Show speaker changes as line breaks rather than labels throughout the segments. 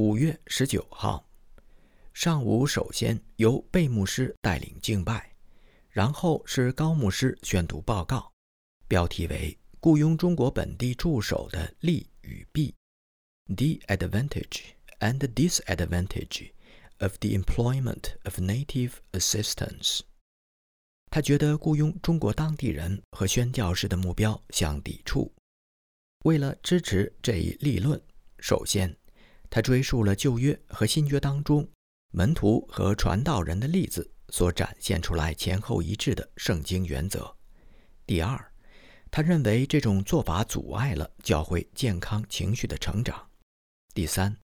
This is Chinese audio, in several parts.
五月十九号上午，首先由贝牧师带领敬拜，然后是高牧师宣读报告，标题为“雇佣中国本地助手的利与弊 ”，the advantage and disadvantage of the employment of native assistants。他觉得雇佣中国当地人和宣教士的目标相抵触。为了支持这一立论，首先。他追溯了旧约和新约当中门徒和传道人的例子所展现出来前后一致的圣经原则。第二，他认为这种做法阻碍了教会健康情绪的成长。第三，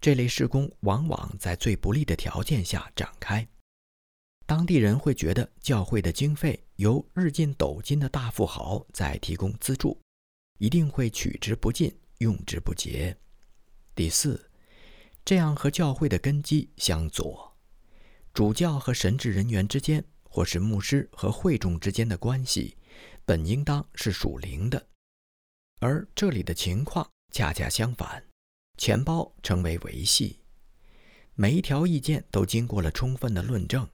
这类施工往往在最不利的条件下展开，当地人会觉得教会的经费由日进斗金的大富豪在提供资助，一定会取之不尽，用之不竭。第四，这样和教会的根基相左，主教和神职人员之间，或是牧师和会众之间的关系，本应当是属灵的，而这里的情况恰恰相反，钱包成为维系。每一条意见都经过了充分的论证，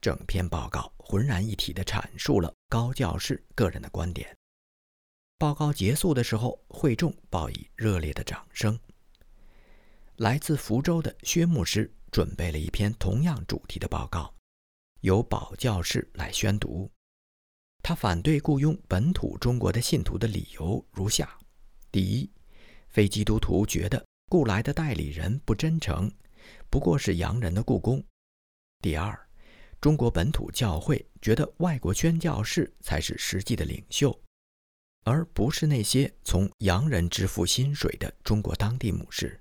整篇报告浑然一体地阐述了高教士个人的观点。报告结束的时候，会众报以热烈的掌声。来自福州的薛牧师准备了一篇同样主题的报告，由保教士来宣读。他反对雇佣本土中国的信徒的理由如下：第一，非基督徒觉得雇来的代理人不真诚，不过是洋人的雇工；第二，中国本土教会觉得外国宣教士才是实际的领袖，而不是那些从洋人支付薪水的中国当地牧师。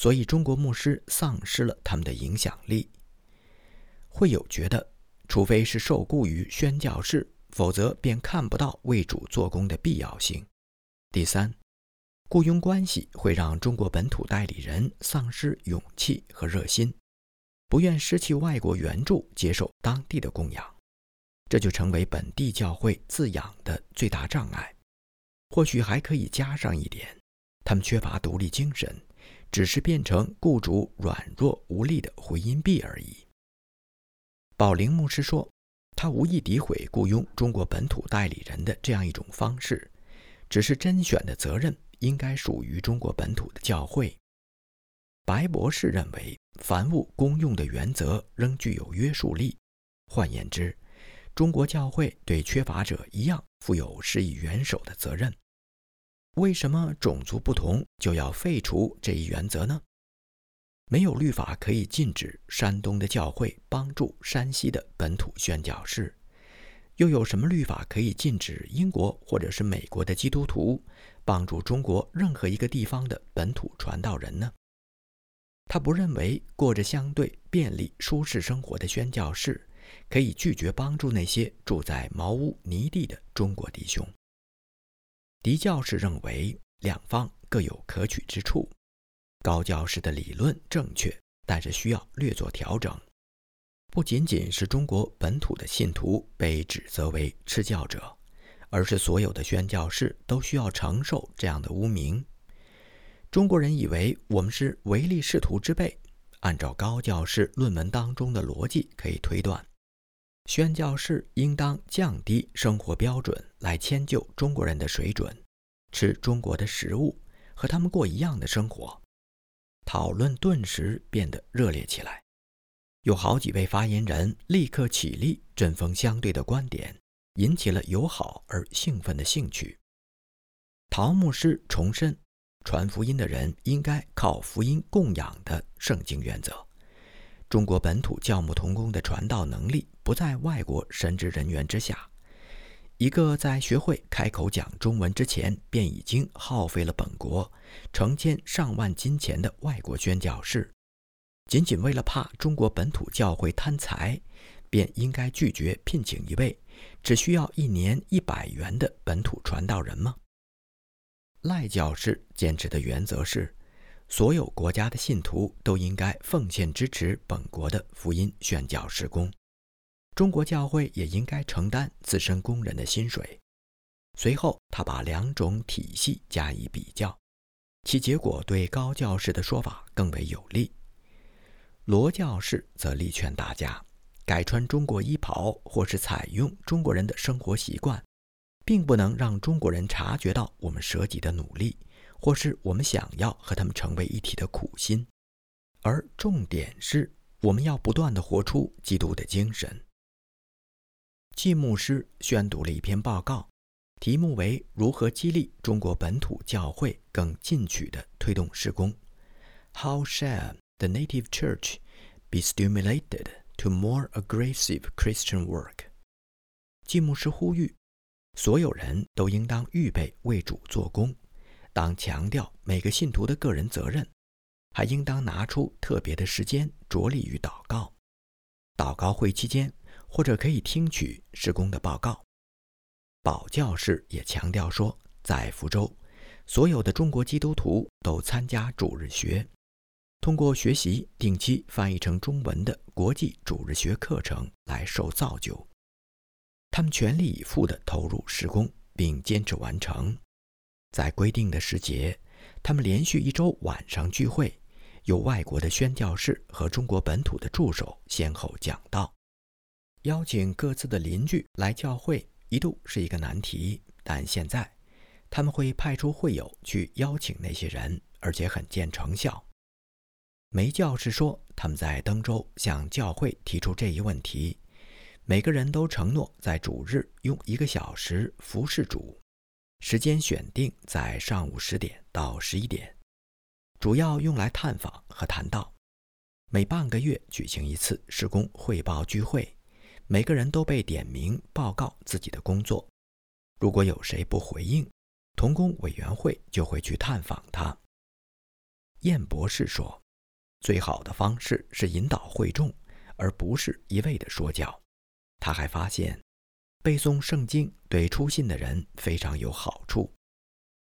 所以，中国牧师丧失了他们的影响力。会有觉得，除非是受雇于宣教士，否则便看不到为主做工的必要性。第三，雇佣关系会让中国本土代理人丧失勇气和热心，不愿失去外国援助，接受当地的供养，这就成为本地教会自养的最大障碍。或许还可以加上一点，他们缺乏独立精神。只是变成雇主软弱无力的回音壁而已。宝林牧师说：“他无意诋毁雇佣中国本土代理人的这样一种方式，只是甄选的责任应该属于中国本土的教会。”白博士认为，凡物公用的原则仍具有约束力。换言之，中国教会对缺乏者一样负有施以援手的责任。为什么种族不同就要废除这一原则呢？没有律法可以禁止山东的教会帮助山西的本土宣教士，又有什么律法可以禁止英国或者是美国的基督徒帮助中国任何一个地方的本土传道人呢？他不认为过着相对便利、舒适生活的宣教士可以拒绝帮助那些住在茅屋泥地的中国弟兄。狄教士认为两方各有可取之处，高教士的理论正确，但是需要略作调整。不仅仅是中国本土的信徒被指责为吃教者，而是所有的宣教士都需要承受这样的污名。中国人以为我们是唯利是图之辈，按照高教士论文当中的逻辑可以推断。宣教士应当降低生活标准，来迁就中国人的水准，吃中国的食物，和他们过一样的生活。讨论顿时变得热烈起来，有好几位发言人立刻起立，针锋相对的观点引起了友好而兴奋的兴趣。陶牧师重申，传福音的人应该靠福音供养的圣经原则。中国本土教牧同工的传道能力不在外国神职人员之下。一个在学会开口讲中文之前便已经耗费了本国成千上万金钱的外国宣教士，仅仅为了怕中国本土教会贪财，便应该拒绝聘请一位只需要一年一百元的本土传道人吗？赖教士坚持的原则是。所有国家的信徒都应该奉献支持本国的福音宣教施工，中国教会也应该承担自身工人的薪水。随后，他把两种体系加以比较，其结果对高教士的说法更为有利。罗教士则力劝大家改穿中国衣袍，或是采用中国人的生活习惯，并不能让中国人察觉到我们舍己的努力，或是我们想要和他们成为一体的苦心。而重点是，我们要不断地活出基督的精神。季牧师宣读了一篇报告，题目为《如何激励中国本土教会更进取地推动施工》（How shall the native church be stimulated to more aggressive Christian work）。季牧师呼吁，所有人都应当预备为主做工，当强调每个信徒的个人责任。还应当拿出特别的时间着力于祷告。祷告会期间，或者可以听取施工的报告。保教士也强调说，在福州，所有的中国基督徒都参加主日学，通过学习定期翻译成中文的国际主日学课程来受造就。他们全力以赴地投入施工，并坚持完成，在规定的时节，他们连续一周晚上聚会。由外国的宣教士和中国本土的助手先后讲道，邀请各自的邻居来教会，一度是一个难题。但现在，他们会派出会友去邀请那些人，而且很见成效。梅教士说，他们在登州向教会提出这一问题，每个人都承诺在主日用一个小时服侍主，时间选定在上午十点到十一点。主要用来探访和谈道，每半个月举行一次施工汇报聚会，每个人都被点名报告自己的工作。如果有谁不回应，童工委员会就会去探访他。燕博士说：“最好的方式是引导会众，而不是一味的说教。”他还发现，背诵圣经对出信的人非常有好处。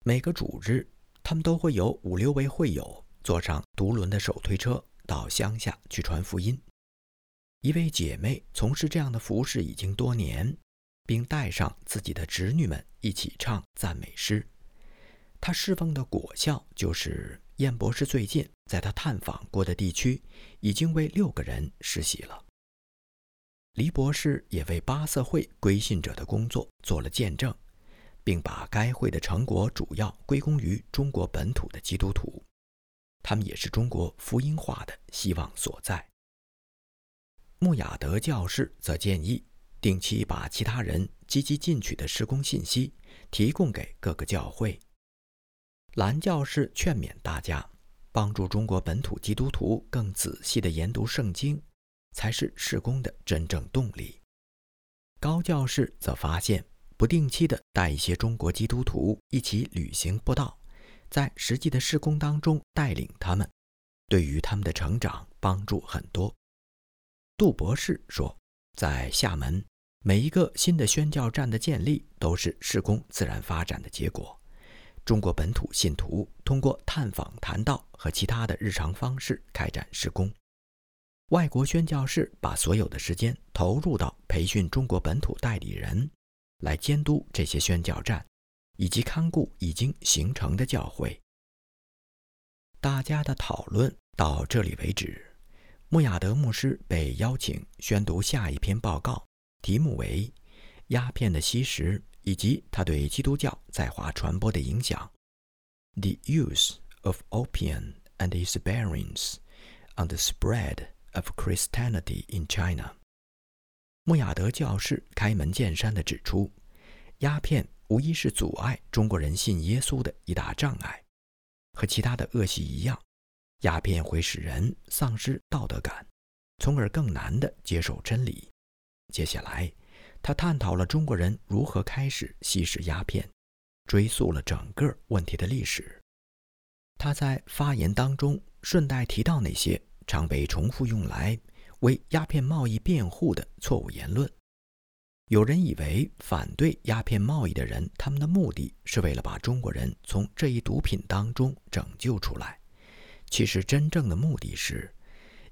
每个主日。他们都会有五六位会友坐上独轮的手推车到乡下去传福音。一位姐妹从事这样的服饰已经多年，并带上自己的侄女们一起唱赞美诗。她侍奉的果效就是燕博士最近在他探访过的地区已经为六个人实习了。黎博士也为巴瑟会归信者的工作做了见证。并把该会的成果主要归功于中国本土的基督徒，他们也是中国福音化的希望所在。穆雅德教士则建议定期把其他人积极进取的施工信息提供给各个教会。兰教士劝勉大家，帮助中国本土基督徒更仔细地研读圣经，才是施工的真正动力。高教士则发现。不定期的带一些中国基督徒一起旅行布道，在实际的施工当中带领他们，对于他们的成长帮助很多。杜博士说，在厦门，每一个新的宣教站的建立都是施工自然发展的结果。中国本土信徒通过探访、谈道和其他的日常方式开展施工，外国宣教士把所有的时间投入到培训中国本土代理人。来监督这些宣教站，以及看顾已经形成的教会。大家的讨论到这里为止。穆亚德牧师被邀请宣读下一篇报告，题目为《鸦片的吸食以及它对基督教在华传播的影响》（The Use of Opium and Its Bearings on the Spread of Christianity in China）。穆亚德教士开门见山地指出，鸦片无疑是阻碍中国人信耶稣的一大障碍。和其他的恶习一样，鸦片会使人丧失道德感，从而更难地接受真理。接下来，他探讨了中国人如何开始吸食鸦片，追溯了整个问题的历史。他在发言当中顺带提到那些常被重复用来。为鸦片贸易辩护的错误言论。有人以为反对鸦片贸易的人，他们的目的是为了把中国人从这一毒品当中拯救出来。其实，真正的目的是，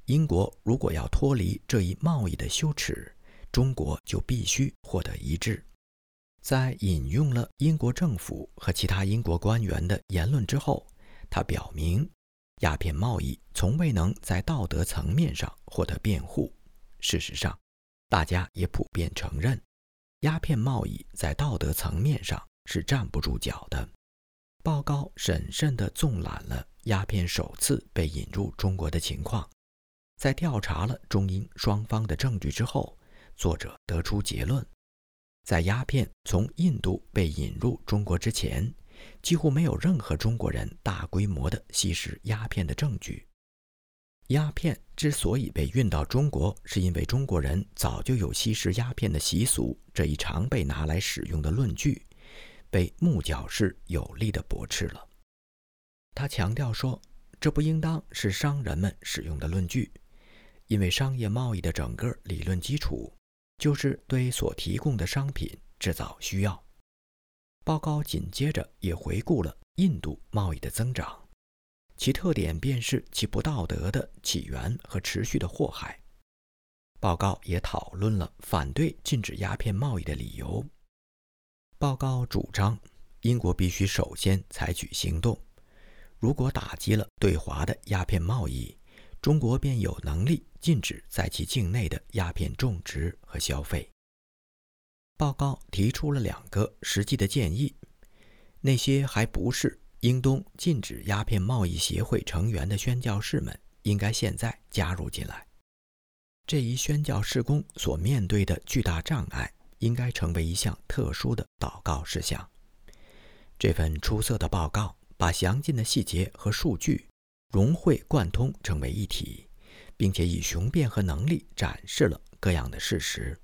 英国如果要脱离这一贸易的羞耻，中国就必须获得一致。在引用了英国政府和其他英国官员的言论之后，他表明，鸦片贸易从未能在道德层面上获得辩护。事实上，大家也普遍承认，鸦片贸易在道德层面上是站不住脚的。报告审慎地纵览了鸦片首次被引入中国的情况，在调查了中英双方的证据之后，作者得出结论：在鸦片从印度被引入中国之前，几乎没有任何中国人大规模的吸食鸦片的证据。鸦片之所以被运到中国，是因为中国人早就有吸食鸦片的习俗。这一常被拿来使用的论据，被木角氏有力地驳斥了。他强调说，这不应当是商人们使用的论据，因为商业贸易的整个理论基础，就是对所提供的商品制造需要。报告紧接着也回顾了印度贸易的增长。其特点便是其不道德的起源和持续的祸害。报告也讨论了反对禁止鸦片贸易的理由。报告主张，英国必须首先采取行动。如果打击了对华的鸦片贸易，中国便有能力禁止在其境内的鸦片种植和消费。报告提出了两个实际的建议，那些还不是。英东禁止鸦片贸易协会成员的宣教士们应该现在加入进来。这一宣教事工所面对的巨大障碍，应该成为一项特殊的祷告事项。这份出色的报告把详尽的细节和数据融会贯通，成为一体，并且以雄辩和能力展示了各样的事实。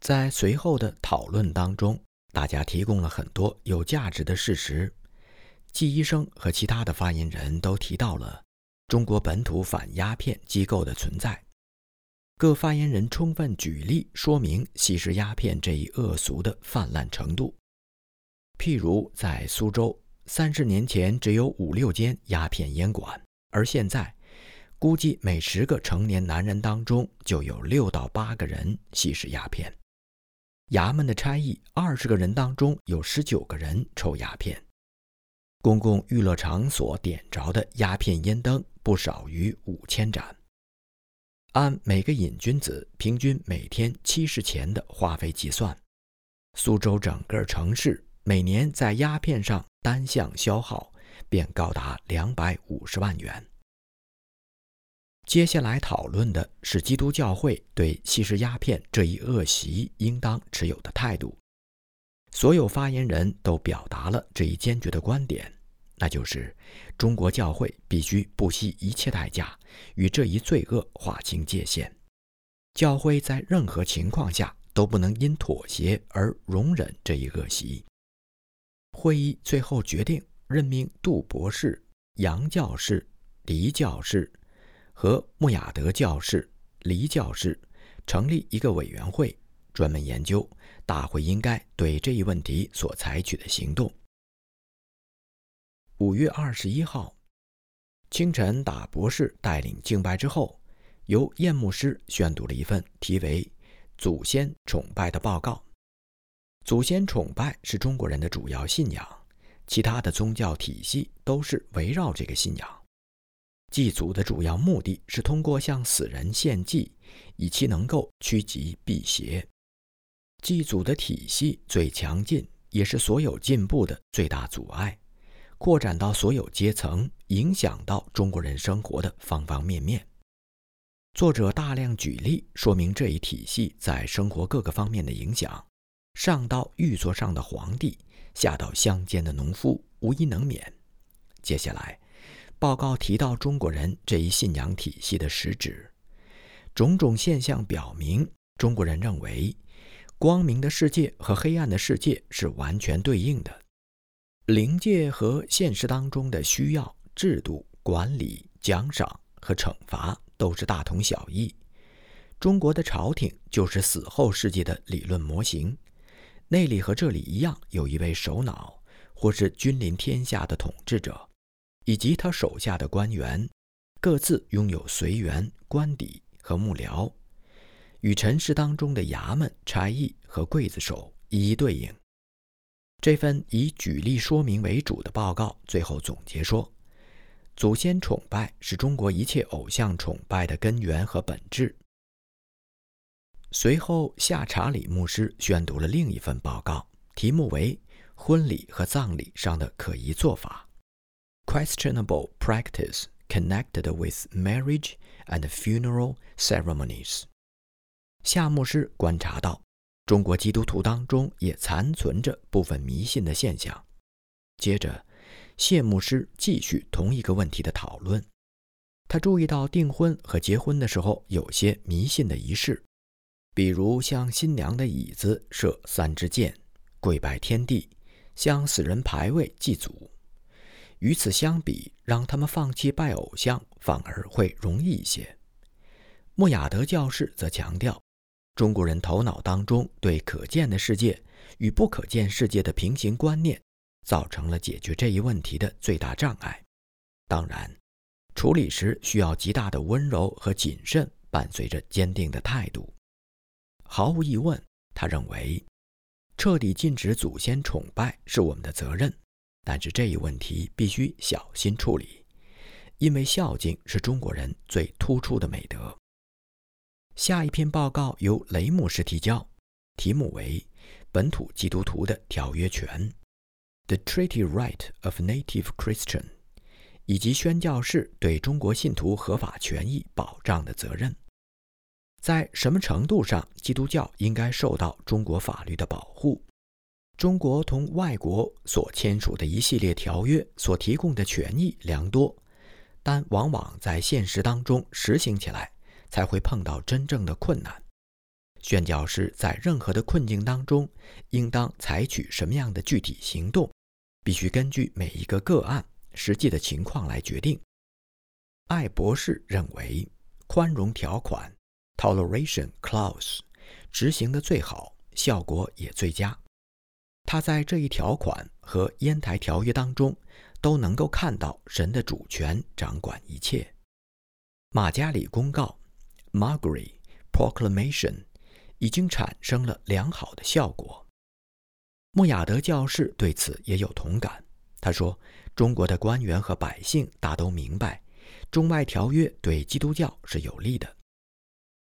在随后的讨论当中，大家提供了很多有价值的事实。季医生和其他的发言人都提到了中国本土反鸦片机构的存在。各发言人充分举例说明吸食鸦片这一恶俗的泛滥程度。譬如在苏州，三十年前只有五六间鸦片烟馆，而现在估计每十个成年男人当中就有六到八个人吸食鸦片。衙门的差役，二十个人当中有十九个人抽鸦片。公共娱乐场所点着的鸦片烟灯不少于五千盏。按每个瘾君子平均每天七十钱的花费计算，苏州整个城市每年在鸦片上单项消耗便高达两百五十万元。接下来讨论的是基督教会对吸食鸦片这一恶习应当持有的态度。所有发言人都表达了这一坚决的观点，那就是中国教会必须不惜一切代价与这一罪恶划清界限。教会在任何情况下都不能因妥协而容忍这一恶习。会议最后决定任命杜博士、杨教士、黎教士和穆亚德教士、黎教士成立一个委员会。专门研究大会应该对这一问题所采取的行动。五月二十一号清晨，打博士带领敬拜之后，由燕牧师宣读了一份题为《祖先崇拜》的报告。祖先崇拜是中国人的主要信仰，其他的宗教体系都是围绕这个信仰。祭祖的主要目的是通过向死人献祭，以其能够趋吉避邪。祭祖的体系最强劲，也是所有进步的最大阻碍，扩展到所有阶层，影响到中国人生活的方方面面。作者大量举例说明这一体系在生活各个方面的影响，上到玉座上的皇帝，下到乡间的农夫，无一能免。接下来，报告提到中国人这一信仰体系的实质，种种现象表明，中国人认为。光明的世界和黑暗的世界是完全对应的，灵界和现实当中的需要、制度、管理、奖赏和惩罚都是大同小异。中国的朝廷就是死后世界的理论模型，那里和这里一样，有一位首脑或是君临天下的统治者，以及他手下的官员，各自拥有随员、官邸和幕僚。与尘世当中的衙门、差役和刽子手一一对应。这份以举例说明为主的报告最后总结说：“祖先崇拜是中国一切偶像崇拜的根源和本质。”随后，夏查理牧师宣读了另一份报告，题目为《婚礼和葬礼上的可疑做法》（Questionable Practice Connected with Marriage and Funeral Ceremonies）。夏牧师观察到。中国基督徒当中也残存着部分迷信的现象。接着，谢牧师继续同一个问题的讨论。他注意到订婚和结婚的时候有些迷信的仪式，比如向新娘的椅子射三支箭、跪拜天地、向死人牌位祭祖。与此相比，让他们放弃拜偶像反而会容易一些。莫亚德教士则强调。中国人头脑当中对可见的世界与不可见世界的平行观念，造成了解决这一问题的最大障碍。当然，处理时需要极大的温柔和谨慎，伴随着坚定的态度。毫无疑问，他认为彻底禁止祖先崇拜是我们的责任，但是这一问题必须小心处理，因为孝敬是中国人最突出的美德。下一篇报告由雷姆士提交，题目为《本土基督徒的条约权》（The Treaty Right of Native Christian） 以及宣教士对中国信徒合法权益保障的责任。在什么程度上，基督教应该受到中国法律的保护？中国同外国所签署的一系列条约所提供的权益良多，但往往在现实当中实行起来。才会碰到真正的困难。宣教师在任何的困境当中，应当采取什么样的具体行动，必须根据每一个个案实际的情况来决定。艾博士认为，宽容条款 （toleration clause） 执行的最好，效果也最佳。他在这一条款和烟台条约当中，都能够看到神的主权掌管一切。马加里公告。Margaret Proclamation 已经产生了良好的效果。穆亚德教士对此也有同感。他说：“中国的官员和百姓大都明白，中外条约对基督教是有利的。”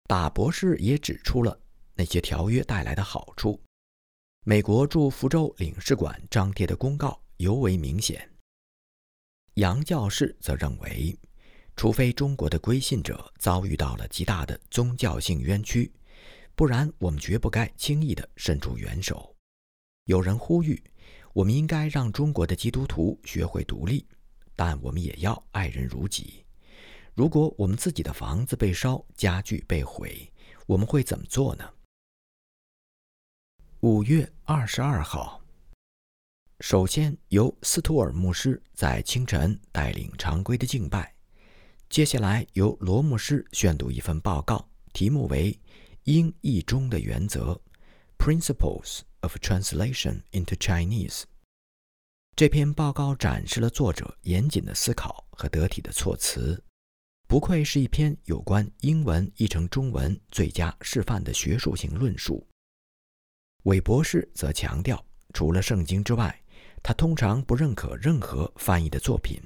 大博士也指出了那些条约带来的好处。美国驻福州领事馆张贴的公告尤为明显。杨教士则认为。除非中国的归信者遭遇到了极大的宗教性冤屈，不然我们绝不该轻易地伸出援手。有人呼吁，我们应该让中国的基督徒学会独立，但我们也要爱人如己。如果我们自己的房子被烧，家具被毁，我们会怎么做呢？五月二十二号，首先由斯图尔牧师在清晨带领常规的敬拜。接下来由罗牧师宣读一份报告，题目为《英译中的原则》（Principles of Translation into Chinese）。这篇报告展示了作者严谨的思考和得体的措辞，不愧是一篇有关英文译成中文最佳示范的学术性论述。韦博士则强调，除了圣经之外，他通常不认可任何翻译的作品。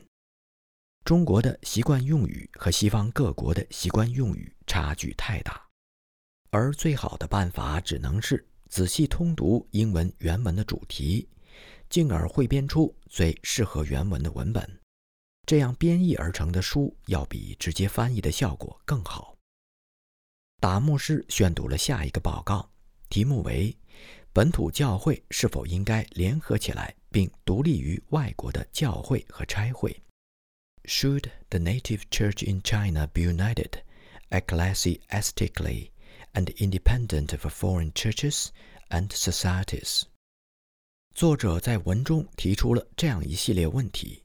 中国的习惯用语和西方各国的习惯用语差距太大，而最好的办法只能是仔细通读英文原文的主题，进而汇编出最适合原文的文本。这样编译而成的书要比直接翻译的效果更好。达牧师宣读了下一个报告，题目为“本土教会是否应该联合起来并独立于外国的教会和差会”。Should the native church in China be united ecclesiastically and independent of foreign churches and societies？作者在文中提出了这样一系列问题：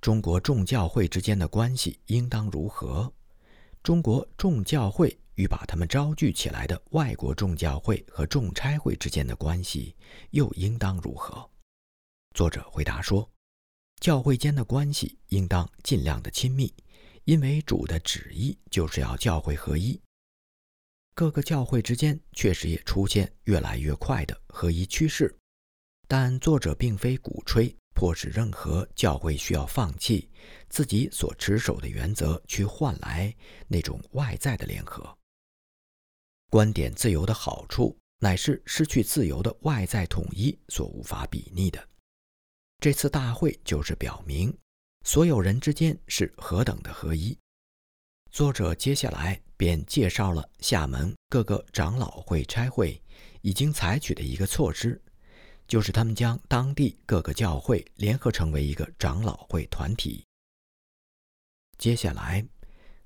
中国众教会之间的关系应当如何？中国众教会与把他们招聚起来的外国众教会和众差会之间的关系又应当如何？作者回答说。教会间的关系应当尽量的亲密，因为主的旨意就是要教会合一。各个教会之间确实也出现越来越快的合一趋势，但作者并非鼓吹迫使任何教会需要放弃自己所持守的原则去换来那种外在的联合。观点自由的好处乃是失去自由的外在统一所无法比拟的。这次大会就是表明所有人之间是何等的合一。作者接下来便介绍了厦门各个长老会差会已经采取的一个措施，就是他们将当地各个教会联合成为一个长老会团体。接下来，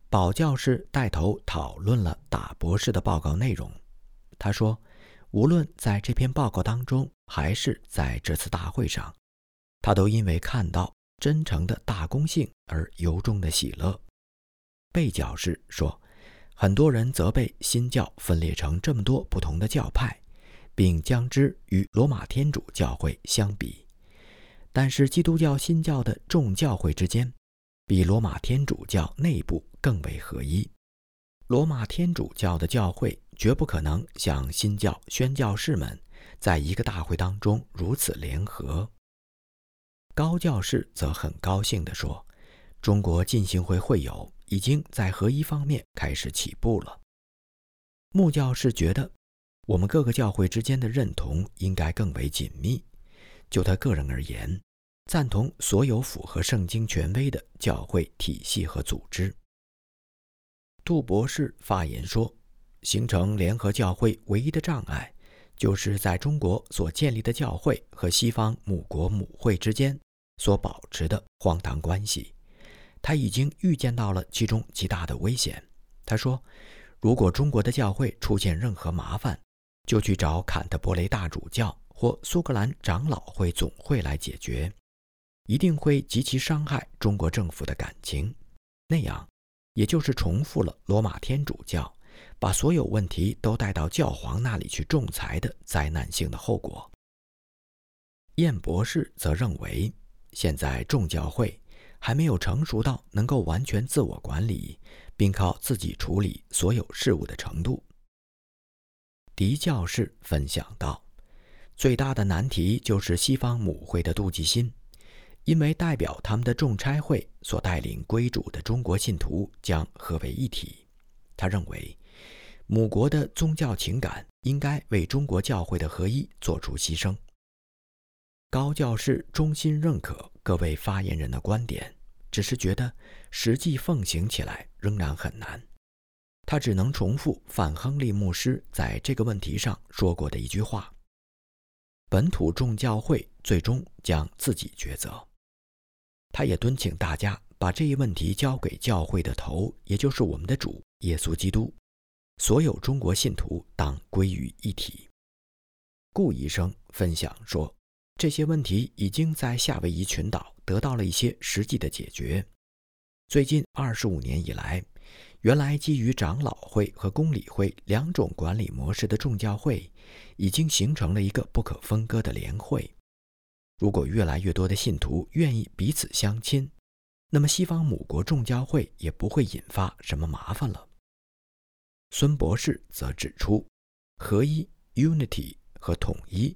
宝教士带头讨论了打博士的报告内容。他说，无论在这篇报告当中，还是在这次大会上，他都因为看到真诚的大公性而由衷的喜乐。被教士说，很多人责备新教分裂成这么多不同的教派，并将之与罗马天主教会相比。但是基督教新教的众教会之间，比罗马天主教内部更为合一。罗马天主教的教会绝不可能像新教宣教士们在一个大会当中如此联合。高教士则很高兴地说：“中国进信会会友。”已经在合一方面开始起步了。穆教士觉得，我们各个教会之间的认同应该更为紧密。就他个人而言，赞同所有符合圣经权威的教会体系和组织。杜博士发言说：“形成联合教会唯一的障碍，就是在中国所建立的教会和西方母国母会之间所保持的荒唐关系。”他已经预见到了其中极大的危险。他说：“如果中国的教会出现任何麻烦，就去找坎特伯雷大主教或苏格兰长老会总会来解决，一定会极其伤害中国政府的感情。那样，也就是重复了罗马天主教把所有问题都带到教皇那里去仲裁的灾难性的后果。”燕博士则认为，现在众教会。还没有成熟到能够完全自我管理，并靠自己处理所有事务的程度。狄教士分享道：“最大的难题就是西方母会的妒忌心，因为代表他们的众差会所带领归主的中国信徒将合为一体。他认为，母国的宗教情感应该为中国教会的合一做出牺牲。”高教士衷心认可各位发言人的观点，只是觉得实际奉行起来仍然很难。他只能重复范亨利牧师在这个问题上说过的一句话：“本土众教会最终将自己抉择。”他也敦请大家把这一问题交给教会的头，也就是我们的主耶稣基督。所有中国信徒当归于一体。顾医生分享说。这些问题已经在夏威夷群岛得到了一些实际的解决。最近二十五年以来，原来基于长老会和公理会两种管理模式的众教会，已经形成了一个不可分割的联会。如果越来越多的信徒愿意彼此相亲，那么西方母国众教会也不会引发什么麻烦了。孙博士则指出，合一 （unity） 和统一。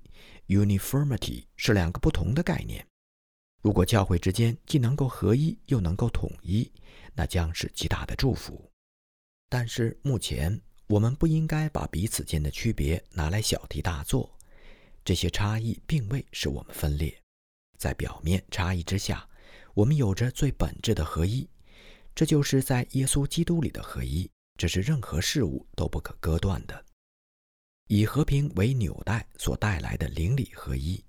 Uniformity 是两个不同的概念。如果教会之间既能够合一又能够统一，那将是极大的祝福。但是目前我们不应该把彼此间的区别拿来小题大做。这些差异并未使我们分裂，在表面差异之下，我们有着最本质的合一。这就是在耶稣基督里的合一，这是任何事物都不可割断的。以和平为纽带所带来的邻里合一，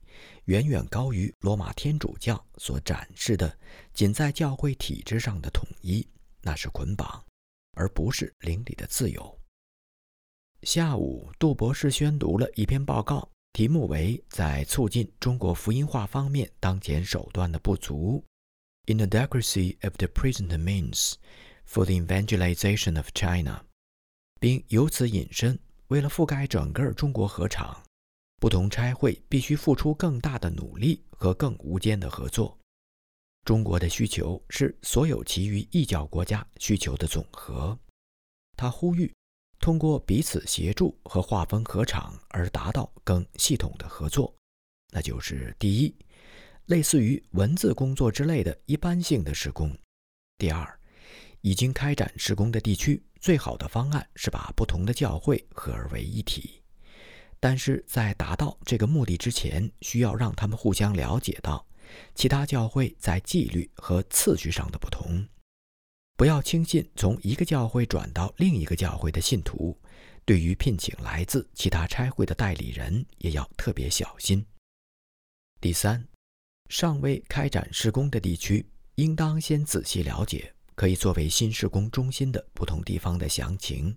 远远高于罗马天主教所展示的仅在教会体制上的统一。那是捆绑，而不是邻里的自由。下午，杜博士宣读了一篇报告，题目为《在促进中国福音化方面当前手段的不足》（Inadequacy of the present means for the evangelization of China），并由此引申。为了覆盖整个中国合场，不同差会必须付出更大的努力和更无间的合作。中国的需求是所有其余异教国家需求的总和。他呼吁通过彼此协助和划分合场而达到更系统的合作，那就是第一，类似于文字工作之类的一般性的施工；第二，已经开展施工的地区，最好的方案是把不同的教会合而为一体。但是在达到这个目的之前，需要让他们互相了解到其他教会在纪律和次序上的不同。不要轻信从一个教会转到另一个教会的信徒。对于聘请来自其他差会的代理人，也要特别小心。第三，尚未开展施工的地区，应当先仔细了解可以作为新施工中心的不同地方的详情。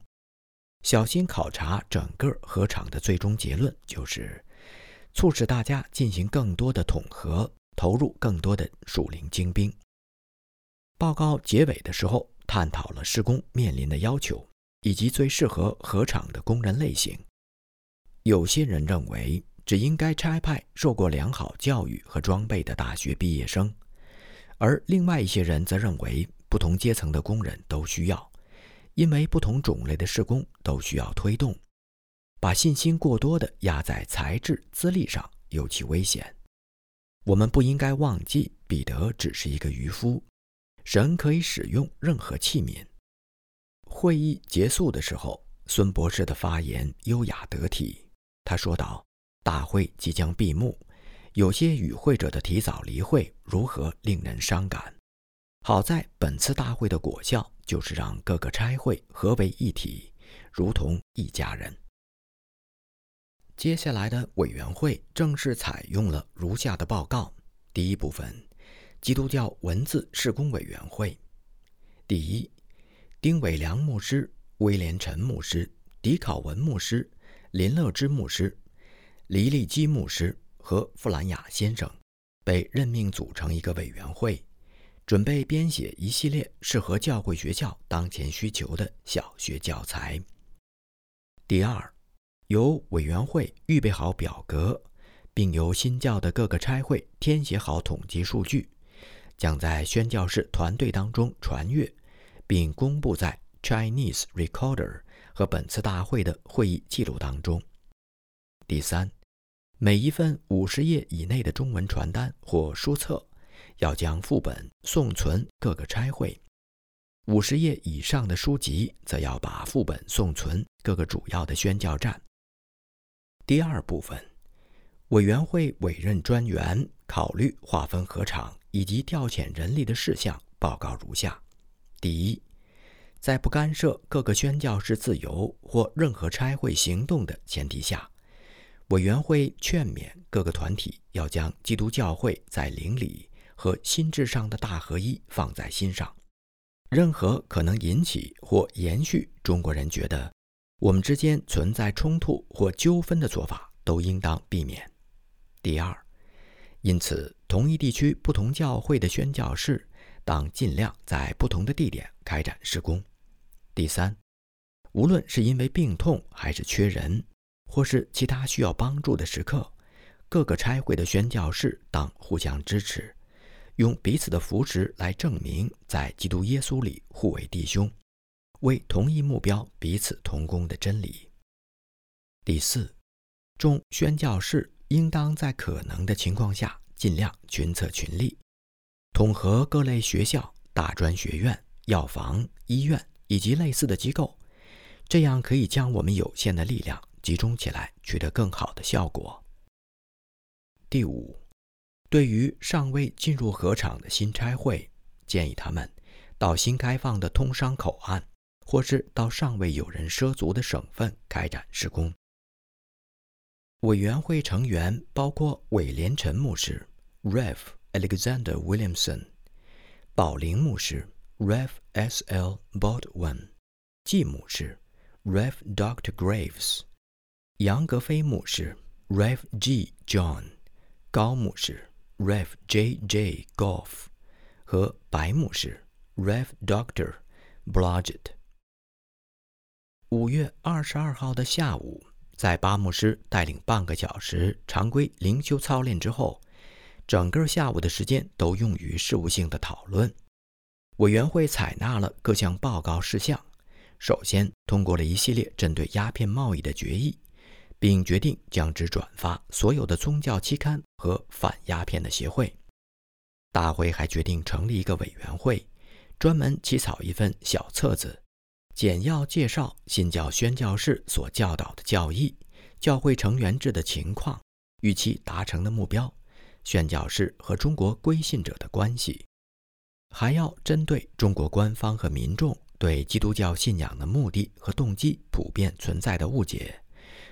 小心考察整个合场的最终结论，就是促使大家进行更多的统合，投入更多的属灵精兵。报告结尾的时候，探讨了施工面临的要求，以及最适合合场的工人类型。有些人认为只应该差派受过良好教育和装备的大学毕业生，而另外一些人则认为不同阶层的工人都需要。因为不同种类的施工都需要推动，把信心过多的压在才智资历上尤其危险。我们不应该忘记，彼得只是一个渔夫，神可以使用任何器皿。会议结束的时候，孙博士的发言优雅得体。他说道：“大会即将闭幕，有些与会者的提早离会如何令人伤感。好在本次大会的果效。”就是让各个差会合为一体，如同一家人。接下来的委员会正式采用了如下的报告：第一部分，基督教文字施工委员会。第一，丁伟良牧师、威廉陈牧师、迪考文牧师、林乐之牧师、黎利基牧师和富兰雅先生被任命组成一个委员会。准备编写一系列适合教会学校当前需求的小学教材。第二，由委员会预备好表格，并由新教的各个差会填写好统计数据，将在宣教士团队当中传阅，并公布在 Chinese Recorder 和本次大会的会议记录当中。第三，每一份五十页以内的中文传单或书册。要将副本送存各个差会，五十页以上的书籍则要把副本送存各个主要的宣教站。第二部分，委员会委任专员考虑划分合场以及调遣人力的事项报告如下：第一，在不干涉各个宣教士自由或任何差会行动的前提下，委员会劝勉各个团体要将基督教会在邻里。和心智上的大合一放在心上，任何可能引起或延续中国人觉得我们之间存在冲突或纠纷的做法，都应当避免。第二，因此，同一地区不同教会的宣教士当尽量在不同的地点开展施工。第三，无论是因为病痛，还是缺人，或是其他需要帮助的时刻，各个差会的宣教士当互相支持。用彼此的扶持来证明，在基督耶稣里互为弟兄，为同一目标彼此同工的真理。第四，众宣教士应当在可能的情况下尽量群策群力，统合各类学校、大专学院、药房、医院以及类似的机构，这样可以将我们有限的力量集中起来，取得更好的效果。第五。对于尚未进入河场的新差会，建议他们到新开放的通商口岸，或是到尚未有人涉足的省份开展施工。委员会成员包括韦连臣牧师 （Rev. Alexander Williamson）、宝林牧师 （Rev. S. L. Baldwin）、季牧师 （Rev. Dr. Graves）、杨格飞牧师 （Rev. G. John）、高牧师。Rev. J. J. Goff 和白牧师 Rev. Doctor Blodgett。五月二十二号的下午，在巴牧师带领半个小时常规灵修操练之后，整个下午的时间都用于事务性的讨论。委员会采纳了各项报告事项，首先通过了一系列针对鸦片贸易的决议，并决定将之转发所有的宗教期刊和反鸦片的协会。大会还决定成立一个委员会，专门起草一份小册子，简要介绍新教宣教士所教导的教义、教会成员制的情况、预期达成的目标、宣教士和中国归信者的关系，还要针对中国官方和民众对基督教信仰的目的和动机普遍存在的误解，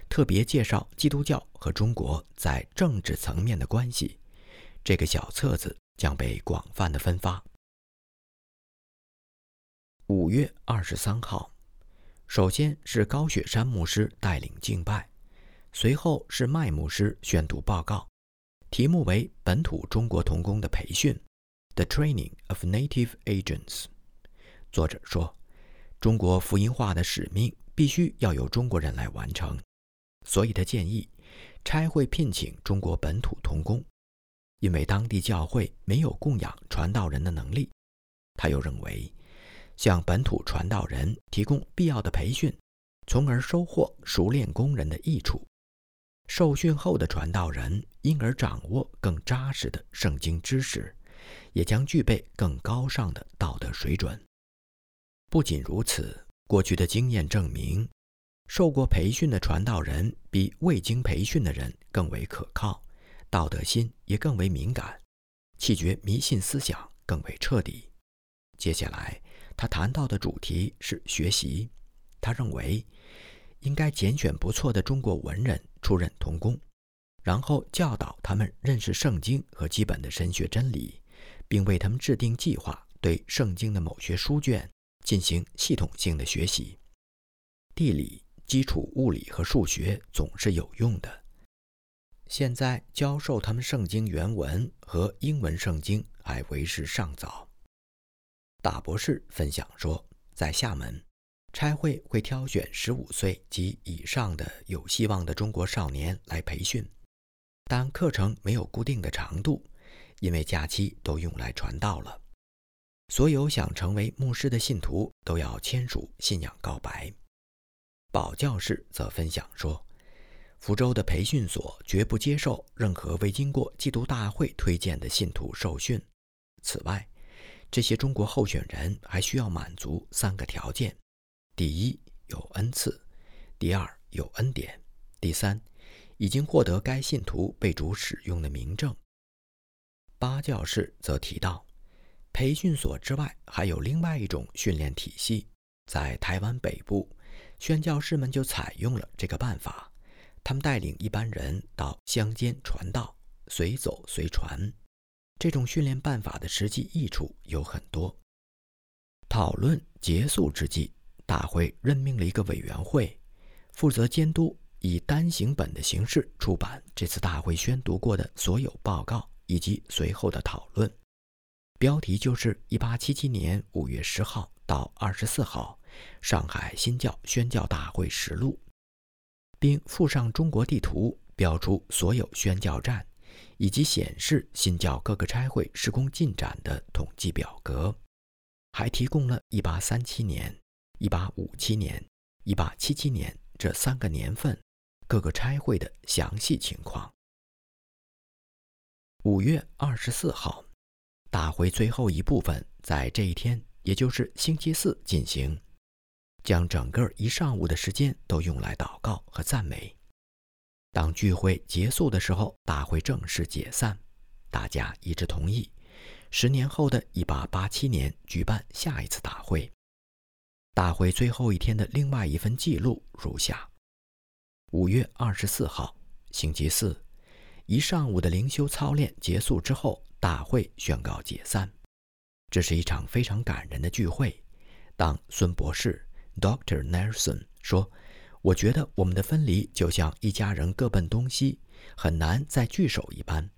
特别介绍基督教和中国在政治层面的关系。这个小册子。将被广泛的分发。五月二十三号，首先是高雪山牧师带领敬拜，随后是麦牧师宣读报告，题目为“本土中国童工的培训 ”（The Training of Native Agents）。作者说，中国福音化的使命必须要由中国人来完成，所以他建议差会聘请中国本土童工。因为当地教会没有供养传道人的能力，他又认为，向本土传道人提供必要的培训，从而收获熟练工人的益处。受训后的传道人因而掌握更扎实的圣经知识，也将具备更高尚的道德水准。不仅如此，过去的经验证明，受过培训的传道人比未经培训的人更为可靠。道德心也更为敏感，弃绝迷信思想更为彻底。接下来，他谈到的主题是学习。他认为，应该拣选不错的中国文人出任童工，然后教导他们认识圣经和基本的神学真理，并为他们制定计划，对圣经的某些书卷进行系统性的学习。地理、基础物理和数学总是有用的。现在教授他们圣经原文和英文圣经还为时尚早。大博士分享说，在厦门，差会会挑选十五岁及以上的有希望的中国少年来培训，但课程没有固定的长度，因为假期都用来传道了。所有想成为牧师的信徒都要签署信仰告白。保教士则分享说。福州的培训所绝不接受任何未经过基督大会推荐的信徒受训。此外，这些中国候选人还需要满足三个条件：第一，有恩赐；第二，有恩典；第三，已经获得该信徒被主使用的名证。八教士则提到，培训所之外还有另外一种训练体系，在台湾北部，宣教士们就采用了这个办法。他们带领一般人到乡间传道，随走随传。这种训练办法的实际益处有很多。讨论结束之际，大会任命了一个委员会，负责监督以单行本的形式出版这次大会宣读过的所有报告以及随后的讨论。标题就是《一八七七年五月十号到二十四号上海新教宣教大会实录》。并附上中国地图，标出所有宣教站，以及显示新教各个差会施工进展的统计表格，还提供了1837年、1857年、1877年这三个年份各个差会的详细情况。五月二十四号，大会最后一部分在这一天，也就是星期四进行。将整个一上午的时间都用来祷告和赞美。当聚会结束的时候，大会正式解散，大家一致同意，十年后的一八八七年举办下一次大会。大会最后一天的另外一份记录如下：五月二十四号，星期四，一上午的灵修操练结束之后，大会宣告解散。这是一场非常感人的聚会。当孙博士。Dr. Nelson 说：“我觉得我们的分离就像一家人各奔东西，很难再聚首一般。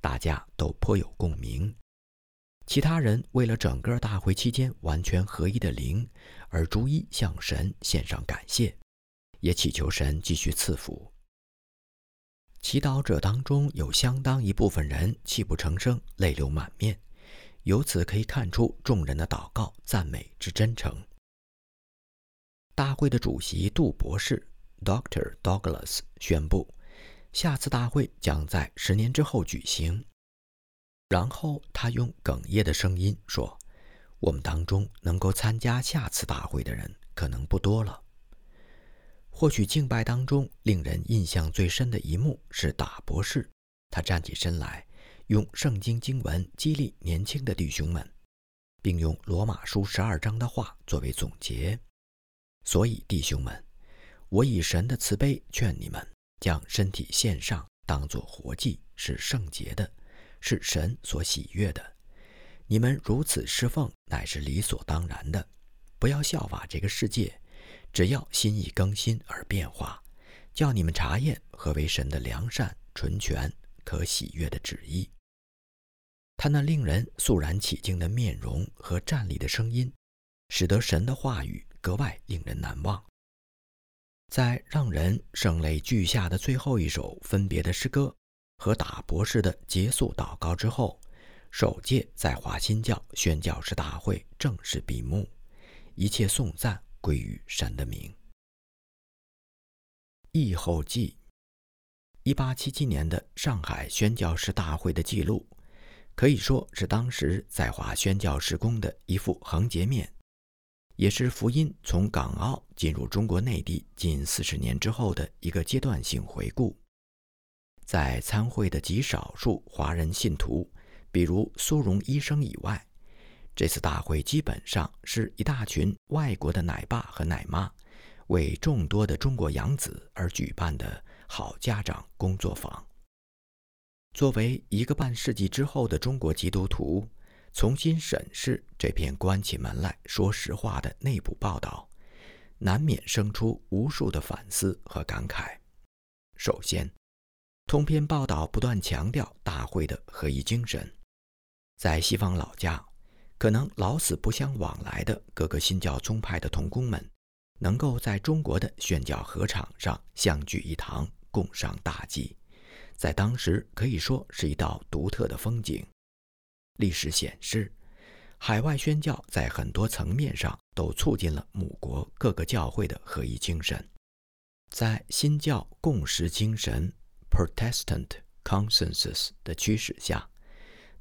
大家都颇有共鸣。其他人为了整个大会期间完全合一的灵，而逐一向神献上感谢，也祈求神继续赐福。祈祷者当中有相当一部分人泣不成声，泪流满面。由此可以看出众人的祷告赞美之真诚。”大会的主席杜博士 （Doctor Douglas 宣布，下次大会将在十年之后举行。然后他用哽咽的声音说：“我们当中能够参加下次大会的人可能不多了。”或许敬拜当中令人印象最深的一幕是打博士，他站起身来，用圣经经文激励年轻的弟兄们，并用罗马书十二章的话作为总结。所以，弟兄们，我以神的慈悲劝你们，将身体献上，当作活祭，是圣洁的，是神所喜悦的。你们如此侍奉，乃是理所当然的。不要效法这个世界。只要心意更新而变化，叫你们查验何为神的良善、纯全、可喜悦的旨意。他那令人肃然起敬的面容和站立的声音，使得神的话语格外令人难忘。在让人声泪俱下的最后一首分别的诗歌和打博士的结束祷告之后，首届在华新教宣教士大会正式闭幕，一切颂赞。归于神的名。译后记：一八七七年的上海宣教士大会的记录，可以说是当时在华宣教施工的一幅横截面，也是福音从港澳进入中国内地近四十年之后的一个阶段性回顾。在参会的极少数华人信徒，比如苏荣医生以外。这次大会基本上是一大群外国的奶爸和奶妈，为众多的中国养子而举办的好家长工作坊。作为一个半世纪之后的中国基督徒，重新审视这篇关起门来说实话的内部报道，难免生出无数的反思和感慨。首先，通篇报道不断强调大会的合一精神，在西方老家。可能老死不相往来的各个新教宗派的同工们，能够在中国的宣教合场上相聚一堂，共商大计，在当时可以说是一道独特的风景。历史显示，海外宣教在很多层面上都促进了母国各个教会的合一精神。在新教共识精神 （Protestant Consensus） 的驱使下。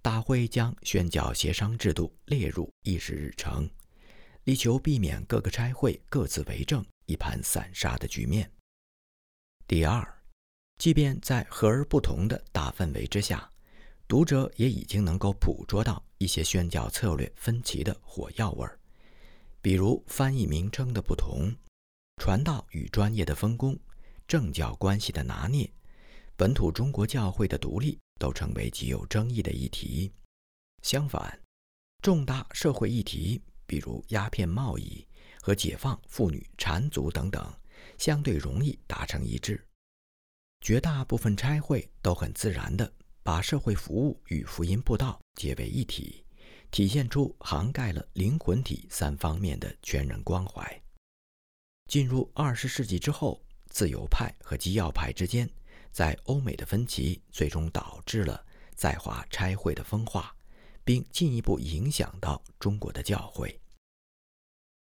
大会将宣教协商制度列入议事日程，力求避免各个差会各自为政、一盘散沙的局面。第二，即便在和而不同的大氛围之下，读者也已经能够捕捉到一些宣教策略分歧的火药味儿，比如翻译名称的不同、传道与专业的分工、政教关系的拿捏、本土中国教会的独立。都成为极有争议的议题。相反，重大社会议题，比如鸦片贸易和解放妇女缠足等等，相对容易达成一致。绝大部分差会都很自然地把社会服务与福音布道结为一体，体现出涵盖了灵魂体三方面的全人关怀。进入二十世纪之后，自由派和基要派之间。在欧美的分歧最终导致了在华差会的分化，并进一步影响到中国的教会。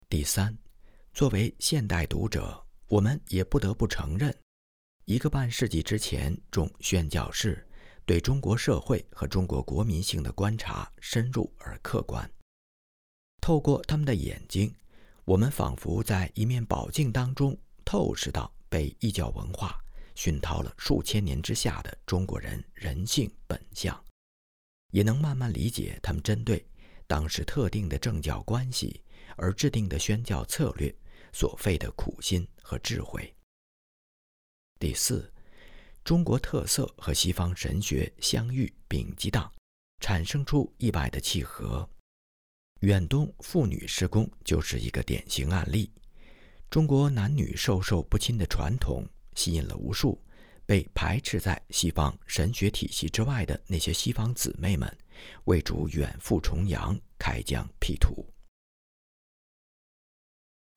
第三，作为现代读者，我们也不得不承认，一个半世纪之前，种宣教士对中国社会和中国国民性的观察深入而客观。透过他们的眼睛，我们仿佛在一面宝镜当中透视到被异教文化。熏陶了数千年之下的中国人人性本相，也能慢慢理解他们针对当时特定的政教关系而制定的宣教策略所费的苦心和智慧。第四，中国特色和西方神学相遇并激荡，产生出意外的契合。远东妇女施工就是一个典型案例。中国男女授受不亲的传统。吸引了无数被排斥在西方神学体系之外的那些西方姊妹们，为主远赴重洋，开疆辟土。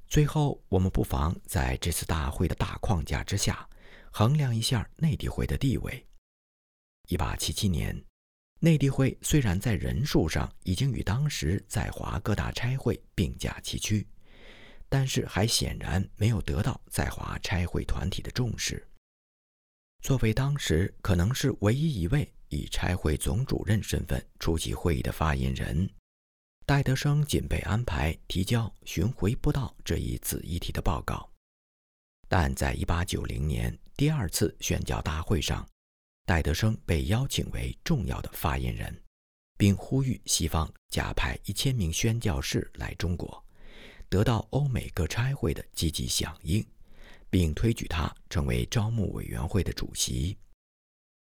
最后，我们不妨在这次大会的大框架之下，衡量一下内地会的地位。一八七七年，内地会虽然在人数上已经与当时在华各大差会并驾齐驱。但是还显然没有得到在华差会团体的重视。作为当时可能是唯一一位以差会总主任身份出席会议的发言人，戴德生仅被安排提交巡回布道这一子议题的报告。但在1890年第二次宣教大会上，戴德生被邀请为重要的发言人。并呼吁西方加派一千名宣教士来中国，得到欧美各差会的积极响应，并推举他成为招募委员会的主席。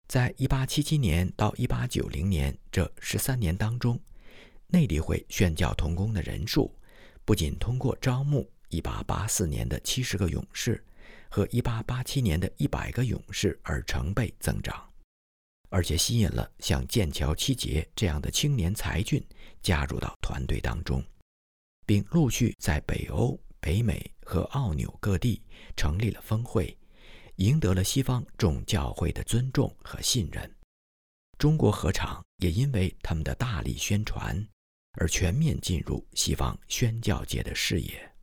在1877年到1890年这十三年当中，内地会宣教同工的人数不仅通过招募1884年的七十个勇士和1887年的一百个勇士而成倍增长。而且吸引了像剑桥七杰这样的青年才俊加入到团队当中，并陆续在北欧、北美和奥纽各地成立了分会，赢得了西方众教会的尊重和信任。中国合场也因为他们的大力宣传，而全面进入西方宣教界的视野。